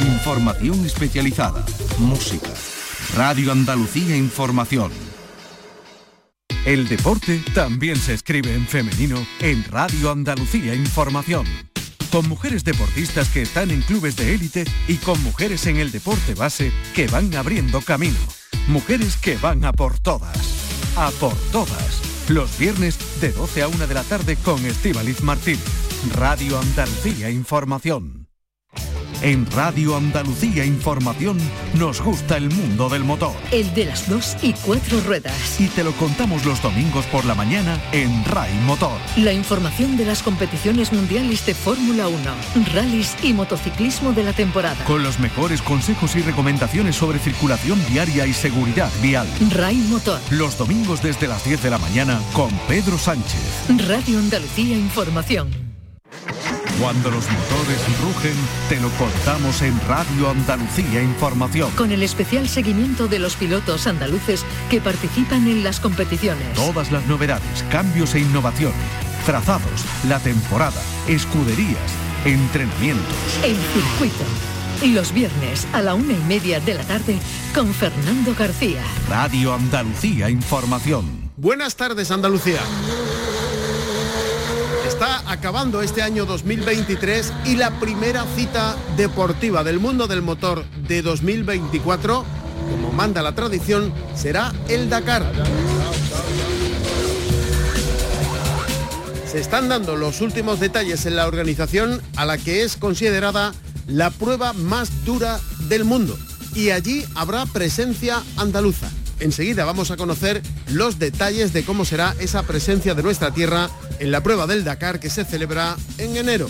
información especializada, música. Radio Andalucía Información. El deporte también se escribe en femenino en Radio Andalucía Información. Con mujeres deportistas que están en clubes de élite y con mujeres en el deporte base que van abriendo camino. Mujeres que van a por todas. A por todas. Los viernes de 12 a 1 de la tarde con Estíbaliz Martín. Radio Andalucía Información. En Radio Andalucía Información nos gusta el mundo del motor. El de las dos y cuatro ruedas. Y te lo contamos los domingos por la mañana en RAI Motor. La información de las competiciones mundiales de Fórmula 1, rallies y motociclismo de la temporada. Con los mejores consejos y recomendaciones sobre circulación diaria y seguridad vial. RAI Motor. Los domingos desde las 10 de la mañana con Pedro Sánchez. Radio Andalucía Información. Cuando los motores rugen, te lo contamos en Radio Andalucía Información. Con el especial seguimiento de los pilotos andaluces que participan en las competiciones. Todas las novedades, cambios e innovaciones, trazados, la temporada, escuderías, entrenamientos. El circuito. Los viernes a la una y media de la tarde con Fernando García. Radio Andalucía Información. Buenas tardes Andalucía está acabando este año 2023 y la primera cita deportiva del mundo del motor de 2024, como manda la tradición, será el Dakar. Se están dando los últimos detalles en la organización a la que es considerada la prueba más dura del mundo y allí habrá presencia andaluza. Enseguida vamos a conocer los detalles de cómo será esa presencia de nuestra tierra en la prueba del Dakar que se celebra en enero.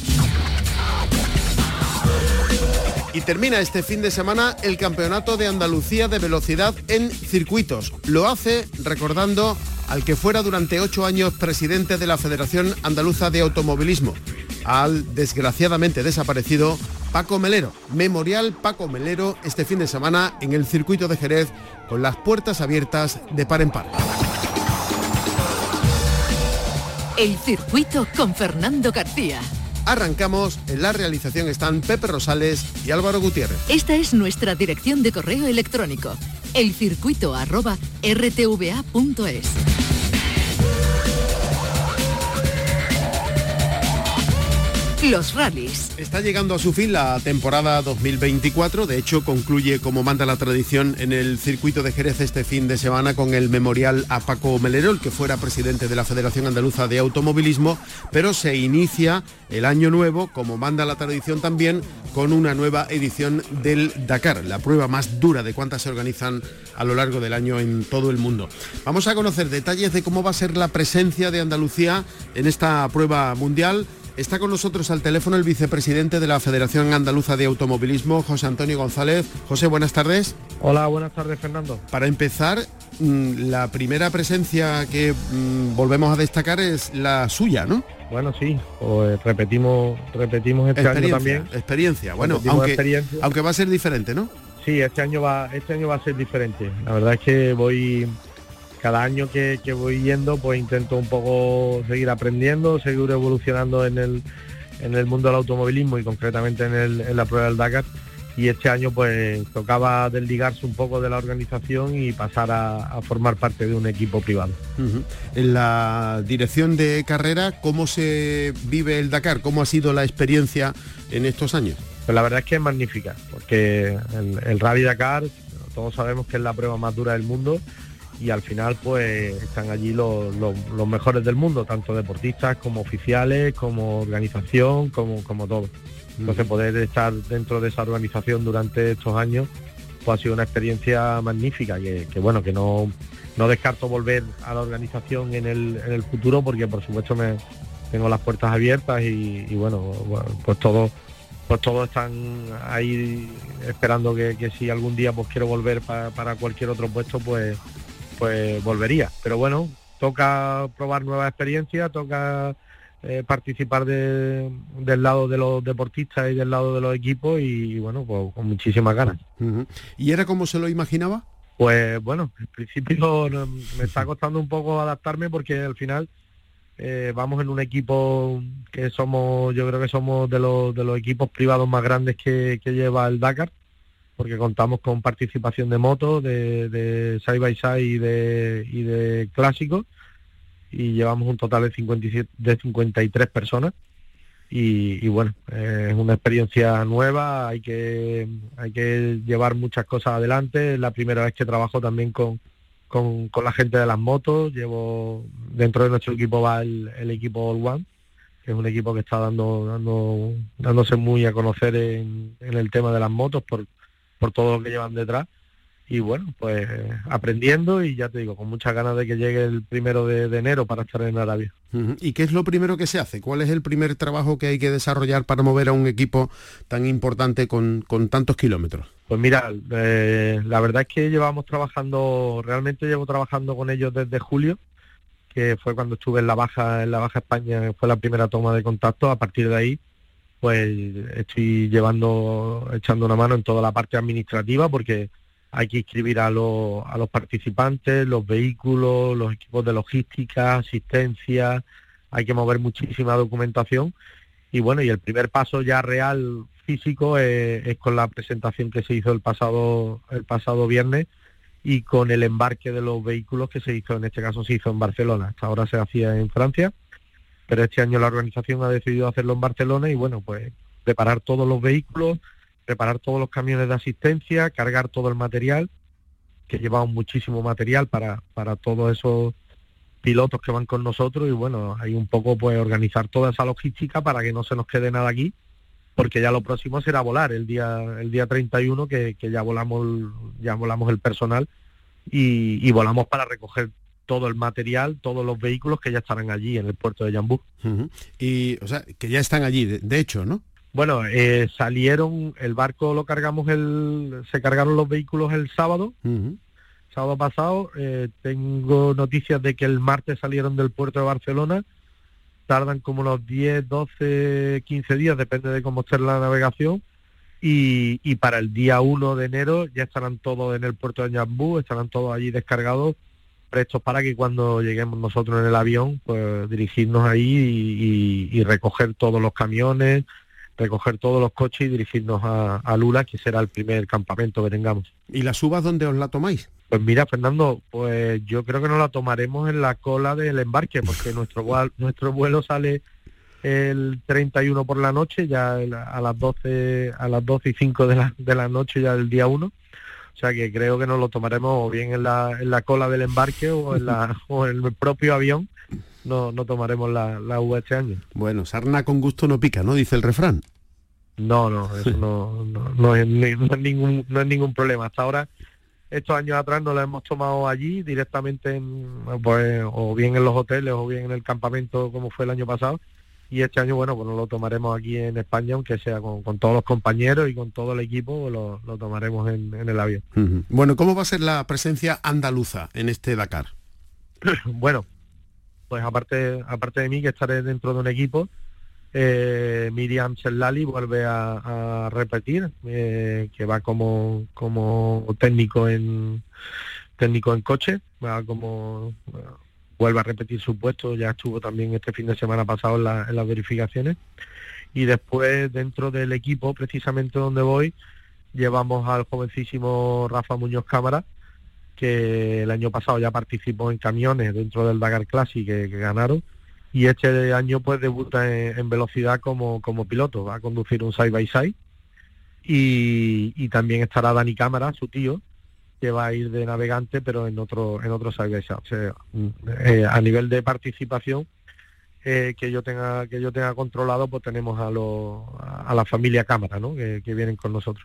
Y termina este fin de semana el Campeonato de Andalucía de Velocidad en circuitos. Lo hace recordando al que fuera durante ocho años presidente de la Federación Andaluza de Automovilismo, al desgraciadamente desaparecido Paco Melero. Memorial Paco Melero este fin de semana en el circuito de Jerez con las puertas abiertas de par en par. El circuito con Fernando García. Arrancamos, en la realización están Pepe Rosales y Álvaro Gutiérrez. Esta es nuestra dirección de correo electrónico, elcircuito.rtva.es. Los rallies. Está llegando a su fin la temporada 2024, de hecho concluye como manda la tradición en el circuito de Jerez este fin de semana con el memorial a Paco Melerol, que fuera presidente de la Federación Andaluza de Automovilismo, pero se inicia el año nuevo, como manda la tradición también, con una nueva edición del Dakar, la prueba más dura de cuántas se organizan a lo largo del año en todo el mundo. Vamos a conocer detalles de cómo va a ser la presencia de Andalucía en esta prueba mundial Está con nosotros al teléfono el vicepresidente de la Federación Andaluza de Automovilismo, José Antonio González. José, buenas tardes. Hola, buenas tardes, Fernando. Para empezar, mm, la primera presencia que mm, volvemos a destacar es la suya, ¿no? Bueno, sí, pues repetimos, repetimos este año también. Experiencia, bueno, aunque, aunque va a ser diferente, ¿no? Sí, este año va, este año va a ser diferente. La verdad es que voy cada año que, voy yendo pues intento un poco seguir aprendiendo, seguir evolucionando en el, en el mundo del automovilismo y concretamente en, la prueba del Dakar y este año pues tocaba desligarse un poco de la organización y pasar a, formar parte de un equipo privado. En la dirección de carrera, ¿cómo se vive el Dakar? ¿Cómo ha sido la experiencia en estos años? Pues la verdad es que es magnífica, porque el, el Rally Dakar, todos sabemos que es la prueba más dura del mundo, y al final pues están allí los, mejores del mundo, tanto deportistas como oficiales, como organización, como, como todo. Entonces poder estar dentro de esa organización durante estos años pues ha sido una experiencia magnífica, que, bueno, que no, no descarto volver a la organización en el, en el futuro porque por supuesto me tengo las puertas abiertas y, bueno, pues todos pues todos están ahí esperando que, si algún día pues quiero volver para cualquier otro puesto pues pues volvería. Pero bueno, toca probar nuevas experiencias, toca eh, participar del lado de los deportistas y del lado de los equipos y, bueno, pues con muchísimas ganas. ¿Y era como se lo imaginaba? Pues bueno, en principio me está costando un poco adaptarme porque al final eh, vamos en un equipo que somos, yo creo que somos de los, de los equipos privados más grandes que, lleva el Dakar, porque contamos con participación de motos, de, de side by side y de, y de clásicos, y llevamos un total de, 57, de 53 personas. Y, bueno, es una experiencia nueva, hay que, hay que llevar muchas cosas adelante. Es la primera vez que trabajo también con, con, la gente de las motos. Llevo dentro de nuestro equipo va el, equipo All One, que es un equipo que está dando, dando dándose muy a conocer en, en el tema de las motos por, por todo lo que llevan detrás y bueno, pues aprendiendo y ya te digo, con muchas ganas de que llegue el primero de, enero para estar en Arabia. ¿Y qué es lo primero que se hace? ¿Cuál es el primer trabajo que hay que desarrollar para mover a un equipo tan importante con, tantos kilómetros? Pues mira, eh, la verdad es que llevamos trabajando, realmente llevo trabajando con ellos desde julio, que fue cuando estuve en la baja, en la baja España, fue la primera toma de contacto. A partir de ahí, pues estoy llevando, echando una mano en toda la parte administrativa, porque hay que inscribir a, los, a los participantes, los vehículos, los equipos de logística, asistencia, hay que mover muchísima documentación. Y bueno, y el primer paso ya real físico es, con la presentación que se hizo el pasado, el pasado viernes y con el embarque de los vehículos que se hizo, en este caso se hizo en Barcelona, hasta ahora se hacía en Francia, pero este año la organización ha decidido hacerlo en Barcelona y bueno, pues preparar todos los vehículos, preparar todos los camiones de asistencia, cargar todo el material, que llevamos muchísimo material para, para todos esos pilotos que van con nosotros y bueno, hay un poco pues organizar toda esa logística para que no se nos quede nada aquí, porque ya lo próximo será volar el día el día 31 que, que ya volamos ya volamos el personal y, volamos para recoger todo el material, todos los vehículos que ya estarán allí en el puerto de Yambú. Y, o sea, que ya están allí, de hecho, ¿no? Bueno, eh, salieron, el barco lo cargamos, el, se cargaron los vehículos el sábado, sábado pasado. Eh, tengo noticias de que el martes salieron del puerto de Barcelona. Tardan como unos 10, 12, 15 días, depende de cómo esté la navegación. Y, y para el día 1 de enero ya estarán todos en el puerto de Ñambú, estarán todos allí descargados, prestos para que cuando lleguemos nosotros en el avión, pues dirigirnos ahí y recoger todos los camiones, recoger todos los coches y dirigirnos a, Lula, que será el primer campamento que tengamos. ¿Y las uvas dónde os la tomáis? Pues mira, Fernando, pues yo creo que nos la tomaremos en la cola del embarque, porque nuestro, nuestro vuelo sale el 31 por la noche, ya a las 12, a las 12 y 5 de la, de la noche ya del día 1. O sea que creo que nos lo tomaremos o bien en la, en la cola del embarque o en, la, o en el propio avión no, no tomaremos la, la uva este año. Bueno, sarna con gusto no pica, ¿no? Dice el refrán. No, no, eso no, no, es, ningún, no es ningún problema. Hasta ahora, estos años atrás no la hemos tomado allí directamente, en, pues, o bien en los hoteles o bien en el campamento como fue el año pasado. Y este año, bueno, pues lo tomaremos aquí en España, aunque sea con, todos los compañeros y con todo el equipo, lo, lo tomaremos en, el avión. Bueno, ¿cómo va a ser la presencia andaluza en este Dakar? bueno, pues aparte, aparte de mí, que estaré dentro de un equipo, eh, Miriam Sellali vuelve a, repetir, eh, que va como, como técnico en técnico en coche, va como vuelve a repetir su puesto, ya estuvo también este fin de semana pasado en, en las verificaciones. Y después dentro del equipo, precisamente donde voy, llevamos al jovencísimo Rafa Muñoz Cámara, que el año pasado ya participó en camiones dentro del Dakar Classic que, ganaron. Y este año pues debuta en, velocidad como, como piloto, va a conducir un side by side. Y, también estará Dani Cámara, su tío, que va a ir de navegante pero en otro en otro side. O sea, eh, a nivel de participación eh, que yo tenga que yo tenga controlado pues tenemos a, a la familia cámara ¿no? que, vienen con nosotros.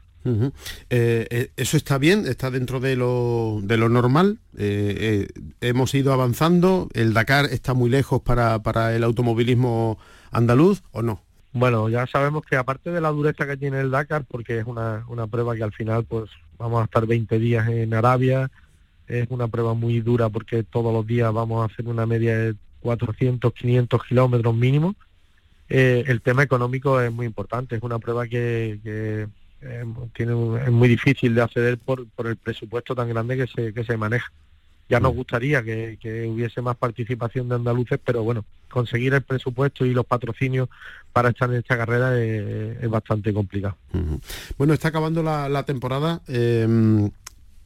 Eh, eso está bien está dentro de lo, de lo normal hemos ido avanzando el Dakar está muy lejos para, para el automovilismo andaluz o no bueno ya sabemos que aparte de la dureza que tiene el Dakar porque es una, una prueba que al final pues vamos a estar 20 días en Arabia es una prueba muy dura porque todos los días vamos a hacer una media de 400, 500 kilómetros mínimo, eh, el tema económico es muy importante. Es una prueba que, eh, tiene es muy difícil de acceder por, por el presupuesto tan grande que se, que se maneja. Ya nos mm. gustaría que, hubiese más participación de andaluces, pero bueno, conseguir el presupuesto y los patrocinios para estar en esta carrera es, bastante complicado. Bueno, está acabando la, temporada. Em,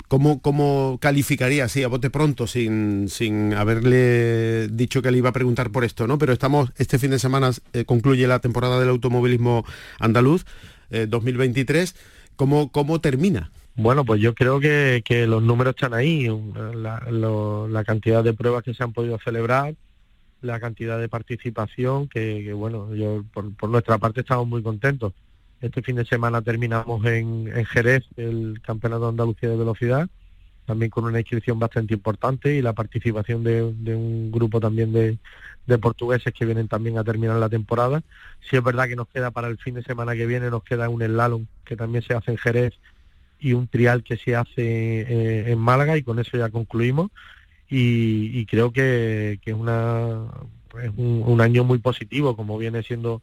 ¿Cómo, ¿Cómo, calificaría, sí, a bote pronto, sin, sin haberle dicho que le iba a preguntar por esto, ¿no? Pero estamos, este fin de semana eh, concluye la temporada del automovilismo andaluz, 2023. Eh, ¿Cómo, ¿Cómo termina? Bueno, pues yo creo que, los números están ahí, la, cantidad de pruebas que se han podido celebrar, la cantidad de participación, que, bueno, yo por, nuestra parte estamos muy contentos. Este fin de semana terminamos en, Jerez el Campeonato de Andalucía de Velocidad, también con una inscripción bastante importante y la participación de, un grupo también de, de, portugueses que vienen también a terminar la temporada. Si es verdad que nos queda para el fin de semana que viene, nos queda un slalom que también se hace en Jerez y un trial que se hace eh, en Málaga y con eso ya concluimos. Y, creo que, es una es un, año muy positivo como viene siendo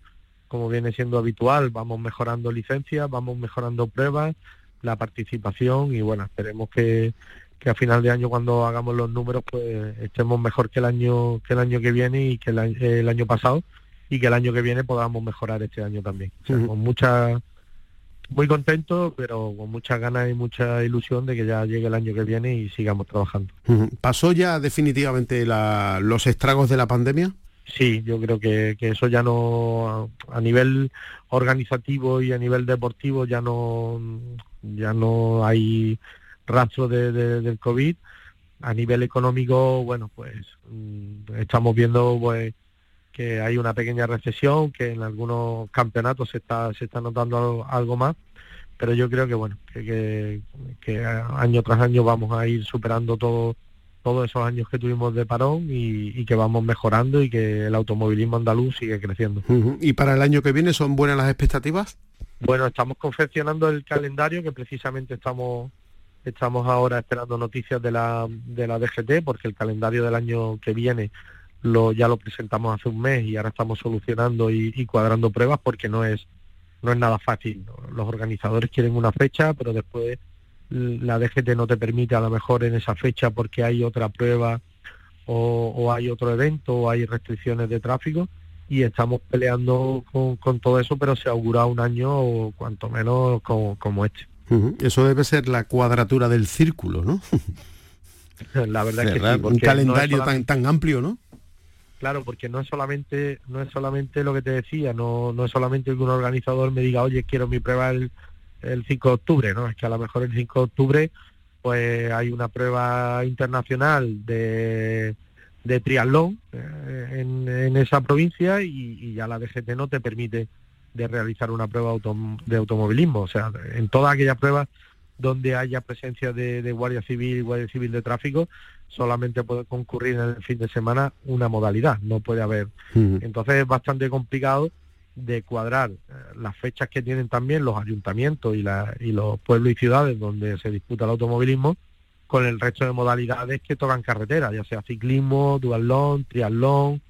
como viene siendo habitual. Vamos mejorando licencias vamos mejorando pruebas la participación y bueno esperemos que, que a final de año cuando hagamos los números pues estemos mejor que el año que el año que viene y que el, año pasado y que el año que viene podamos mejorar este año también. Con mucha muy contento, pero con muchas ganas y mucha ilusión de que ya llegue el año que viene y sigamos trabajando. ¿Pasó ya definitivamente los estragos de la pandemia? Sí, yo creo que, eso ya no, a nivel organizativo y a nivel deportivo ya no, ya no hay rastro de, del COVID. A nivel económico, bueno, pues mm, estamos viendo pues que hay una pequeña recesión, que en algunos campeonatos se está, se está notando algo, más, pero yo creo que bueno, que, año tras año vamos a ir superando todo, todos esos años que tuvimos de parón y, que vamos mejorando y que el automovilismo andaluz sigue creciendo. ¿Y para el año que viene son buenas las expectativas? Bueno, estamos confeccionando el calendario que precisamente estamos estamos ahora esperando noticias de la, de la DGT porque el calendario del año que viene lo, ya lo presentamos hace un mes y ahora estamos solucionando y, cuadrando pruebas porque no es, no es nada fácil. Los organizadores quieren una fecha, pero después la DGT no te permite a lo mejor en esa fecha porque hay otra prueba o, hay otro evento o hay restricciones de tráfico y estamos peleando con, todo eso, pero se augura un año o cuanto menos como, este. Eso debe ser la cuadratura del círculo, ¿no? la verdad es que sí, un calendario tan, tan amplio, ¿no? Claro, porque no es solamente, no es solamente lo que te decía, no, no es solamente que un organizador me diga, oye, quiero mi prueba el, el 5 de octubre, ¿no? Es que a lo mejor el 5 de octubre pues hay una prueba internacional de, de triatlón eh, en, esa provincia y, ya la DGT no te permite de realizar una prueba de automovilismo. O sea, en todas aquellas pruebas donde haya presencia de, Guardia Civil y Guardia Civil de Tráfico, solamente puede concurrir en el fin de semana una modalidad, no puede haber. Entonces es bastante complicado de cuadrar eh, las fechas que tienen también los ayuntamientos y, y los pueblos y ciudades donde se disputa el automovilismo con el resto de modalidades que tocan carretera, ya sea ciclismo, duatlón, triatlón,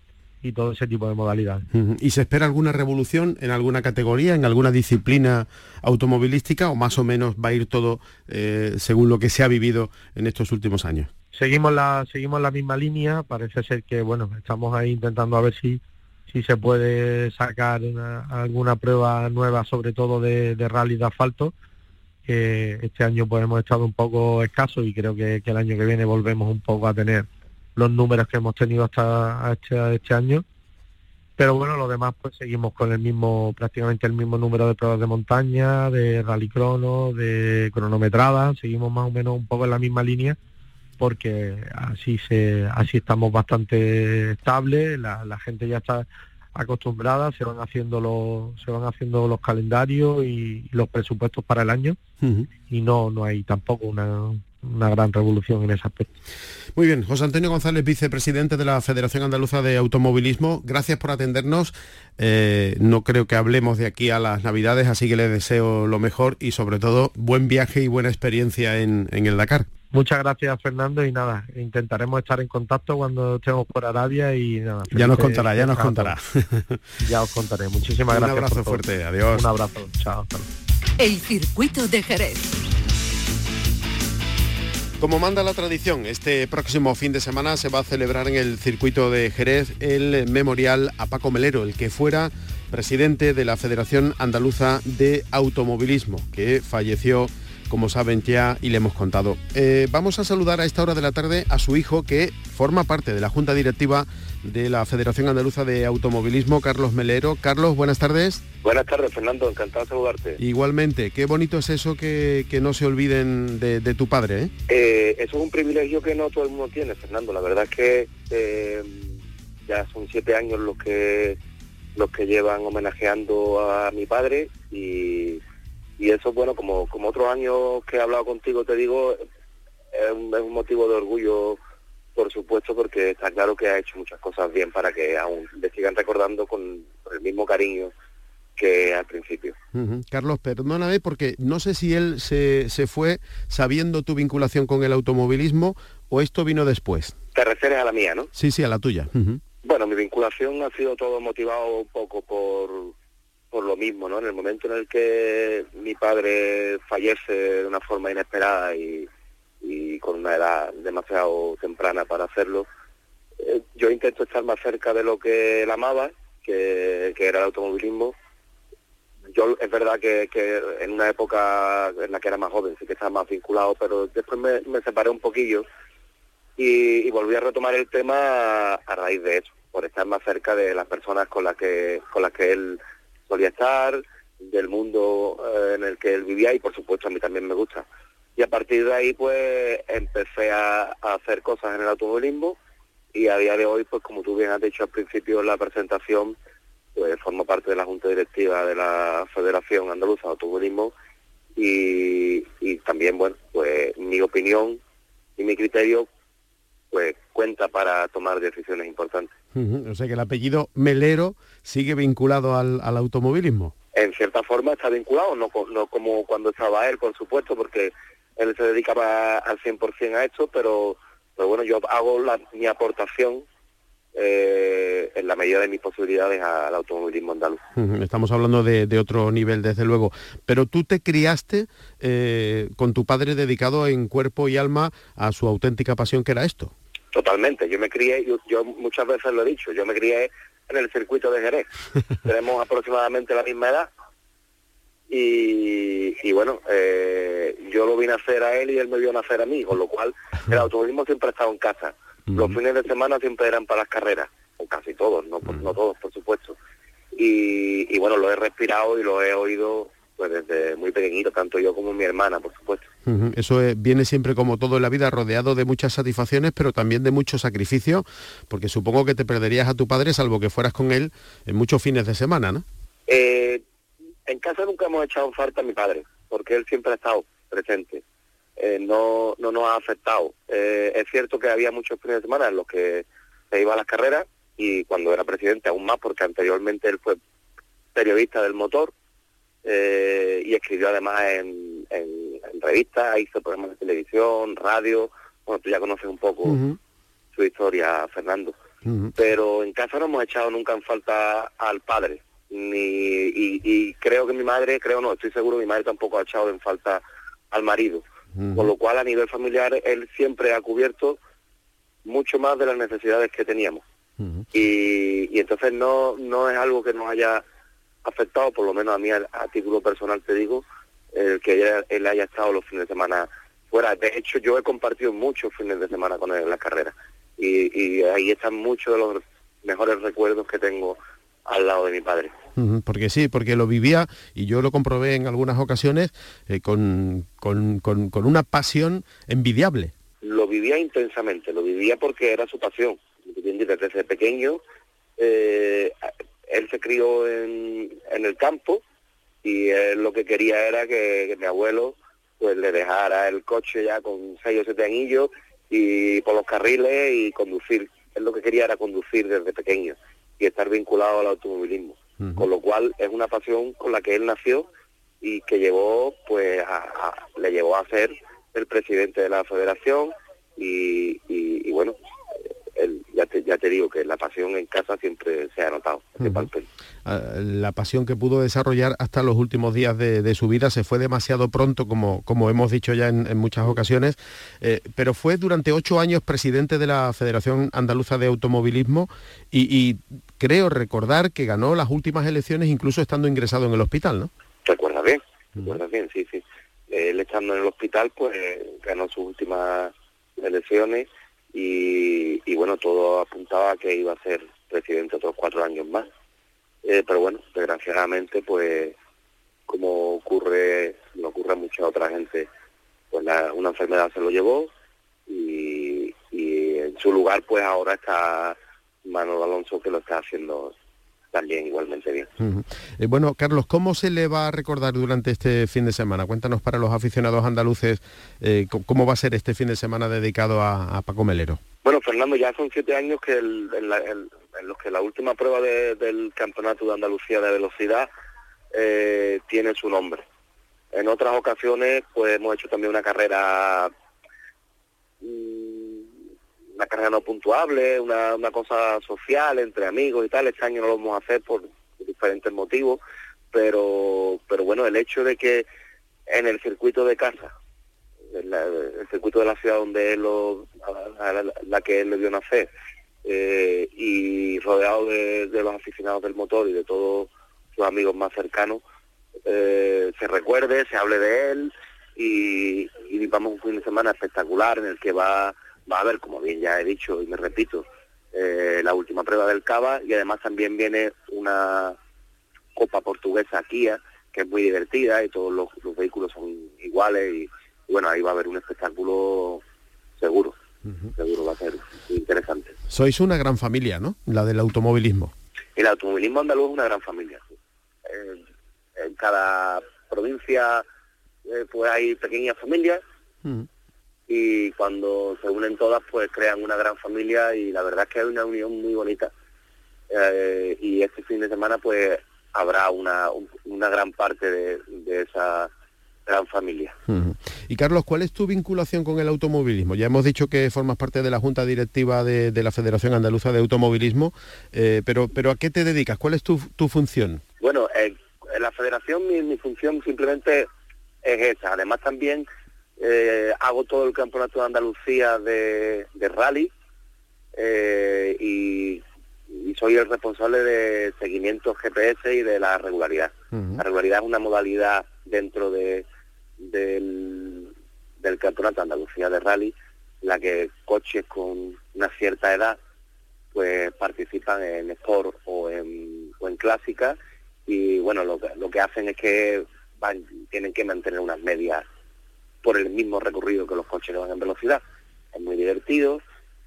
y todo ese tipo de modalidades. ¿Y se espera alguna revolución en alguna categoría, en alguna disciplina automovilística o más o menos va a ir todo eh, según lo que se ha vivido en estos últimos años? Seguimos la, seguimos la misma línea, parece ser que bueno, estamos ahí intentando a ver si, si se puede sacar alguna prueba nueva, sobre todo de, rally de asfalto, que este año pues hemos estado un poco escasos y creo que el año que viene volvemos un poco a tener los números que hemos tenido hasta este, año. Pero bueno, lo demás pues seguimos con el mismo, prácticamente el mismo número de pruebas de montaña, de rally crono, de cronometrada, seguimos más o menos un poco en la misma línea porque así se así estamos bastante estables, la, gente ya está acostumbrada, se van haciendo los se van haciendo los calendarios y los presupuestos para el año y no no hay tampoco una, una gran revolución en ese aspecto. Muy bien, José Antonio González, vicepresidente de la Federación Andaluza de Automovilismo, gracias por atendernos. Eh, no creo que hablemos de aquí a las Navidades, así que le deseo lo mejor y sobre todo buen viaje y buena experiencia en, el Dakar. Muchas gracias Fernando y nada, intentaremos estar en contacto cuando estemos por Arabia y nada. Ya nos contará, ya nos contará. Ya os contaré. Muchísimas gracias. Un abrazo fuerte, adiós. Un abrazo, chao. El circuito de Jerez. Como manda la tradición, este próximo fin de semana se va a celebrar en el circuito de Jerez el memorial a Paco Melero, el que fuera presidente de la Federación Andaluza de Automovilismo, que falleció como saben ya y le hemos contado. Eh, vamos a saludar a esta hora de la tarde a su hijo que forma parte de la Junta Directiva de la Federación Andaluza de Automovilismo, Carlos Melero. Carlos, buenas tardes. Buenas tardes, Fernando, encantado de saludarte. Igualmente, qué bonito es eso que, no se olviden de, tu padre. ¿eh? ¿eh? eso es un privilegio que no todo el mundo tiene, Fernando. La verdad es que ya son siete años los que los que llevan homenajeando a mi padre y y eso, bueno, como, como otros años que he hablado contigo, te digo, es un, motivo de orgullo, por supuesto, porque está claro que ha hecho muchas cosas bien para que aún le sigan recordando con, el mismo cariño que al principio. Carlos, perdóname porque no sé si él se, se, fue sabiendo tu vinculación con el automovilismo o esto vino después. Te refieres a la mía, ¿no? Sí, sí, a la tuya. Bueno, mi vinculación ha sido todo motivado un poco por mismo, ¿no? En el momento en el que mi padre fallece de una forma inesperada y, con una edad demasiado temprana para hacerlo, eh, yo intento estar más cerca de lo que él amaba, que, era el automovilismo. Yo es verdad que, en una época en la que era más joven sí que estaba más vinculado, pero después me, separé un poquillo y, volví a retomar el tema a, raíz de eso, por estar más cerca de las personas con las que con las que él solía estar, del mundo eh, en el que él vivía y por supuesto a mí también me gusta. Y a partir de ahí pues empecé a, hacer cosas en el automovilismo y a día de hoy pues como tú bien has dicho al principio en la presentación pues formo parte de la Junta Directiva de la Federación Andaluza de Automovilismo y, y también bueno pues mi opinión y mi criterio pues cuenta para tomar decisiones importantes. O sea que el apellido Melero sigue vinculado al, automovilismo. En cierta forma está vinculado, no, como cuando estaba él, por supuesto, porque él se dedicaba al 100% a esto, pero, pero bueno, yo hago mi aportación eh, en la medida de mis posibilidades al automovilismo andaluz. Estamos hablando de, otro nivel, desde luego. Pero tú te criaste eh, con tu padre dedicado en cuerpo y alma a su auténtica pasión, que era esto. Totalmente, yo me crié, yo, muchas veces lo he dicho, yo me crié en el circuito de Jerez. Tenemos aproximadamente la misma edad y, bueno, eh, yo lo vine a hacer a él y él me vio nacer a mí, con lo cual el automovilismo siempre ha estado en casa. Los fines de semana siempre eran para las carreras, o casi todos, no, no todos, por supuesto. Y, y bueno, lo he respirado y lo he oído pues desde muy pequeñito, tanto yo como mi hermana, por supuesto. Eso viene siempre como todo en la vida rodeado de muchas satisfacciones, pero también de mucho sacrificio, porque supongo que te perderías a tu padre, salvo que fueras con él en muchos fines de semana, ¿no? Eh, en casa nunca hemos echado falta a mi padre, porque él siempre ha estado presente. Eh, no, no nos ha afectado. Eh, es cierto que había muchos fines de semana en los que se iba a las carreras y cuando era presidente aún más, porque anteriormente él fue periodista del motor eh, y escribió además en, revistas, hizo programas de televisión, radio, bueno, tú ya conoces un poco su historia, Fernando. Pero en casa no hemos echado nunca en falta al padre, ni y, creo que mi madre, creo no, estoy seguro mi madre tampoco ha echado en falta al marido. Con lo cual a nivel familiar él siempre ha cubierto mucho más de las necesidades que teníamos. y, y entonces no, no es algo que nos haya afectado, por lo menos a mí a, título personal te digo, el que él haya estado los fines de semana fuera. De hecho, yo he compartido muchos fines de semana con él en la carrera y, ahí están muchos de los mejores recuerdos que tengo al lado de mi padre. Porque sí, porque lo vivía y yo lo comprobé en algunas ocasiones eh, con, con, con, con, una pasión envidiable. Lo vivía intensamente, lo vivía porque era su pasión. Desde pequeño eh, él se crió en, el campo y él lo que quería era que, mi abuelo pues le dejara el coche ya con seis o siete anillos y por los carriles y conducir. Él lo que quería era conducir desde pequeño y estar vinculado al automovilismo. Con lo cual es una pasión con la que él nació y que llevó pues le llevó a ser el presidente de la federación y, y, bueno, ya, te, ya te digo que la pasión en casa siempre se ha notado. Ah, la pasión que pudo desarrollar hasta los últimos días de, su vida se fue demasiado pronto, como, como hemos dicho ya en, muchas ocasiones, eh, pero fue durante ocho años presidente de la Federación Andaluza de Automovilismo y, creo recordar que ganó las últimas elecciones incluso estando ingresado en el hospital, ¿no? Recuerda bien, recuerda bien, sí, sí. Él estando en el hospital, pues ganó sus últimas elecciones y, bueno, todo apuntaba a que iba a ser presidente otros cuatro años más. Eh, pero bueno, desgraciadamente, pues como ocurre, no ocurre a mucha otra gente, pues una enfermedad se lo llevó y, y en su lugar pues ahora está Manuel Alonso que lo está haciendo también igualmente bien. Eh, bueno, Carlos, ¿cómo se le va a recordar durante este fin de semana? Cuéntanos para los aficionados andaluces eh, cómo va a ser este fin de semana dedicado a, Paco Melero. Bueno, Fernando, ya son siete años que en, los que la última prueba del Campeonato de Andalucía de Velocidad eh, tiene su nombre. En otras ocasiones, pues hemos hecho también una carrera una carrera no puntuable, una, una cosa social entre amigos y tal. Este año no lo vamos a hacer por diferentes motivos, pero, pero bueno, el hecho de que en el circuito de casa, el circuito de la ciudad donde él lo, la, que él le dio nacer, eh, y rodeado de, los aficionados del motor y de todos sus amigos más cercanos, eh, se recuerde, se hable de él y, y vivamos un fin de semana espectacular en el que va va a haber, como bien ya he dicho y me repito, eh, la última prueba del Cava y además también viene una Copa Portuguesa Kia, que es muy divertida y todos los, vehículos son iguales y, bueno, ahí va a haber un espectáculo seguro, seguro va a ser interesante. Sois una gran familia, ¿no? La del automovilismo. El automovilismo andaluz es una gran familia. en cada provincia eh, pues hay pequeñas familias y cuando se unen todas pues crean una gran familia y la verdad es que hay una unión muy bonita eh, y este fin de semana pues habrá una, una gran parte de, esa gran familia. Y Carlos, ¿cuál es tu vinculación con el automovilismo? Ya hemos dicho que formas parte de la Junta Directiva de, la Federación Andaluza de Automovilismo, eh, pero, pero ¿a qué te dedicas? ¿Cuál es tu, tu función? Bueno, en la Federación mi, mi función simplemente es esa. Además también eh, hago todo el campeonato de Andalucía de, rally eh, y, soy el responsable de seguimiento GPS y de la regularidad. La regularidad es una modalidad dentro de, del, campeonato de Andalucía de rally, la que coches con una cierta edad pues participan en sport o en, o en clásica y bueno, lo que, lo que hacen es que van, tienen que mantener unas medias por el mismo recorrido que los coches que van en velocidad. Es muy divertido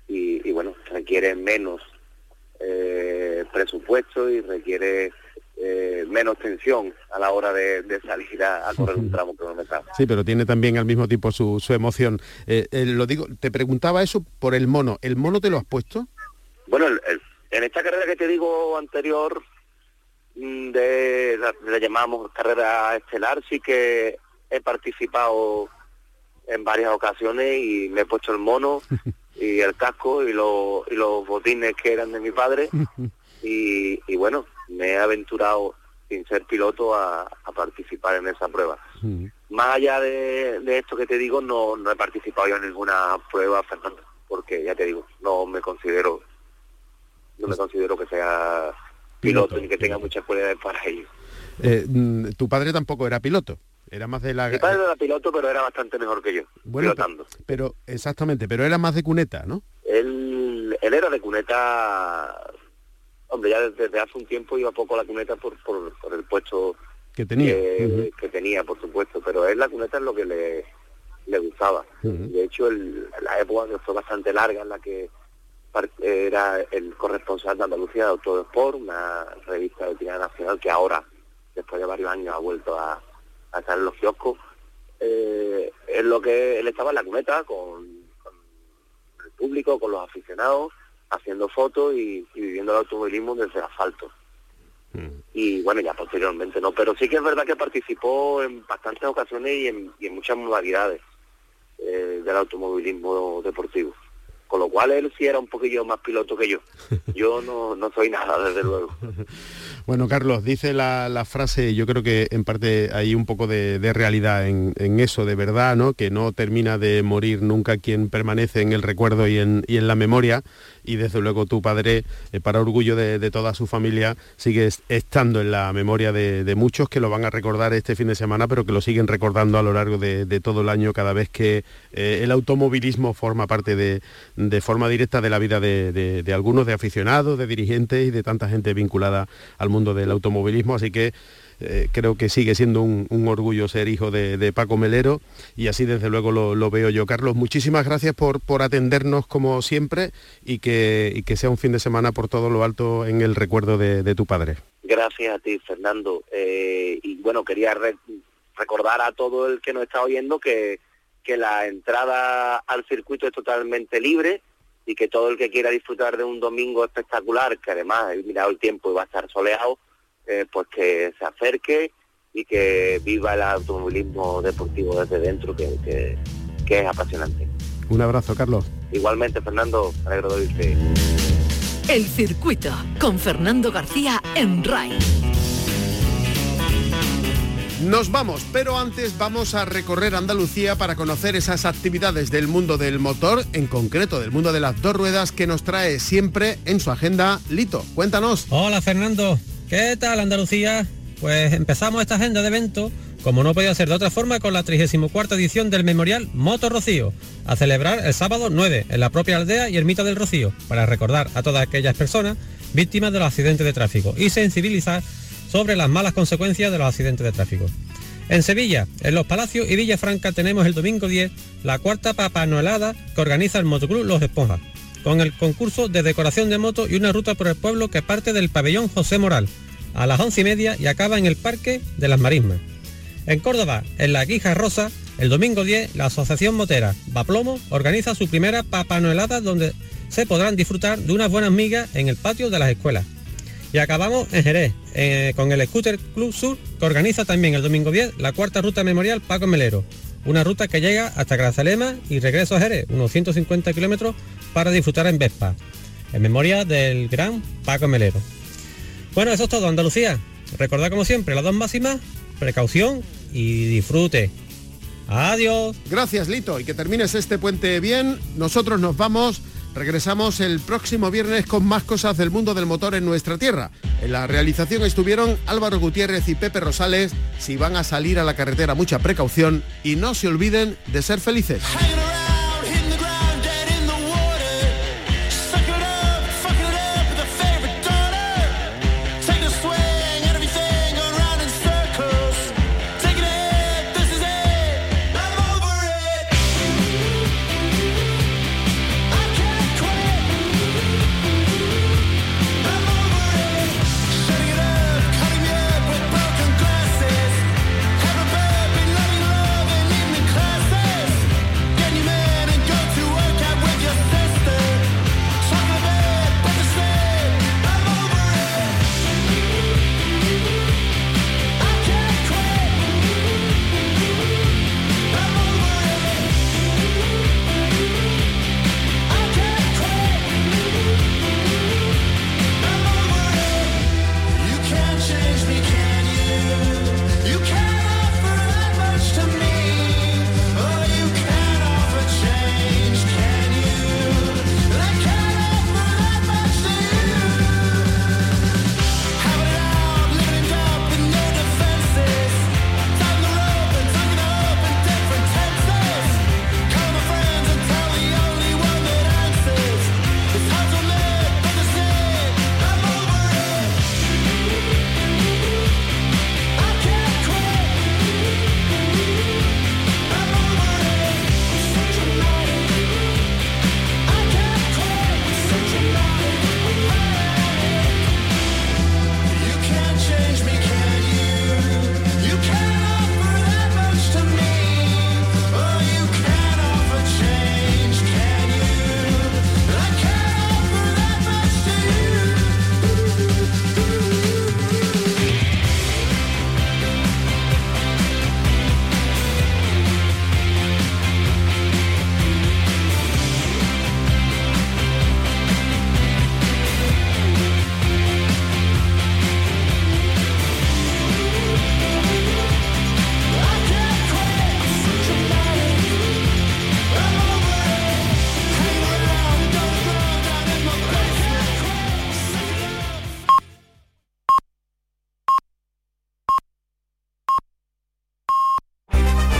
y, bueno, requiere menos eh, presupuesto y requiere eh, menos tensión a la hora de, salir a, correr un tramo kilometrado. Sí, pero tiene también al mismo tiempo su, su emoción. Eh, lo digo, te preguntaba eso por el mono. ¿El mono te lo has puesto? Bueno, en esta carrera que te digo anterior, mm, de la, la llamamos carrera estelar, sí que he participado en varias ocasiones y me he puesto el mono y el casco y, los, y los botines que eran de mi padre y, bueno, me he aventurado sin ser piloto a, participar en esa prueba. Más allá de, esto que te digo, no, no he participado yo en ninguna prueba, Fernando, porque ya te digo, no me considero, no me considero que sea piloto, ni que tenga muchas cualidades para ello. Eh, mm, ¿Tu padre tampoco era piloto? Era más de la... Mi padre era piloto, pero era bastante mejor que yo, bueno, pilotando. Pero, exactamente, pero era más de cuneta, ¿no? Él, él era de cuneta... Hombre, ya desde, hace un tiempo iba poco a la cuneta por, por, el puesto que tenía. Que, tenía, por supuesto, pero él la cuneta es lo que le, le gustaba. De hecho, la época que fue bastante larga en la que era el corresponsal de Andalucía de Autosport, una revista de tirada nacional que ahora, después de varios años, ha vuelto a, a estar en los kioscos, eh, es lo que él estaba en la cuneta con, el público, con los aficionados, haciendo fotos y, viviendo el automovilismo desde el asfalto. Mm. Y bueno, ya posteriormente no, pero sí que es verdad que participó en bastantes ocasiones y en, muchas modalidades eh, del automovilismo deportivo. Con lo cual él sí era un poquillo más piloto que yo. Yo no, no soy nada, desde luego. Bueno, Carlos, dice la, frase, yo creo que en parte hay un poco de, realidad en, eso, de verdad, ¿no? Que no termina de morir nunca quien permanece en el recuerdo y en, y en la memoria. Y desde luego tu padre, eh, para orgullo de, toda su familia, sigue estando en la memoria de, muchos que lo van a recordar este fin de semana, pero que lo siguen recordando a lo largo de, todo el año cada vez que eh, el automovilismo forma parte de, forma directa de la vida de, algunos, de aficionados, de dirigentes y de tanta gente vinculada al mundo del automovilismo, así que eh, creo que sigue siendo un, orgullo ser hijo de, Paco Melero y así desde luego lo, veo yo. Carlos, muchísimas gracias por, atendernos como siempre y que, sea un fin de semana por todo lo alto en el recuerdo de, tu padre. Gracias a ti, Fernando. Eh, y bueno, quería recordar a todo el que nos está oyendo que la entrada al circuito es totalmente libre y que todo el que quiera disfrutar de un domingo espectacular, que además he mirado el tiempo y va a estar soleado, eh, pues que se acerque y que viva el automovilismo deportivo desde dentro, que, que, es apasionante. Un abrazo, Carlos. Igualmente, Fernando, alegro de oírte. El circuito con Fernando García en RAI. Nos vamos, pero antes vamos a recorrer Andalucía para conocer esas actividades del mundo del motor, en concreto del mundo de las dos ruedas que nos trae siempre en su agenda Lito. Cuéntanos. Hola Fernando, ¿qué tal Andalucía? Pues empezamos esta agenda de eventos, como no podía ser de otra forma, con la 34 edición del Memorial Moto Rocío, a celebrar el sábado 9 en la propia aldea y ermita del Rocío, para recordar a todas aquellas personas víctimas de los accidentes de tráfico y sensibilizar sobre las malas consecuencias de los accidentes de tráfico. En Sevilla, en Los Palacios y Villafranca tenemos el domingo 10 la cuarta papanoelada que organiza el Motoclub Los Esponjas, con el concurso de decoración de moto y una ruta por el pueblo que parte del pabellón José Moral a las once y media y acaba en el Parque de las Marismas. En Córdoba, en la Guija Rosa, el domingo 10, la Asociación Motera Baplomo organiza su primera papanoelada donde se podrán disfrutar de unas buenas migas en el patio de las escuelas. Y acabamos en Jerez, eh, con el Scooter Club Sur, que organiza también el domingo 10 la cuarta ruta memorial Paco Melero. Una ruta que llega hasta Grazalema y regreso a Jerez, unos 150 kilómetros para disfrutar en Vespa, en memoria del gran Paco Melero. Bueno, eso es todo, Andalucía. Recordad como siempre las dos máximas, precaución y disfrute. Adiós. Gracias, Lito, y que termines este puente bien. Nosotros nos vamos Regresamos el próximo viernes con más cosas del mundo del motor en nuestra tierra. En la realización estuvieron Álvaro Gutiérrez y Pepe Rosales. Si van a salir a la carretera, mucha precaución y no se olviden de ser felices.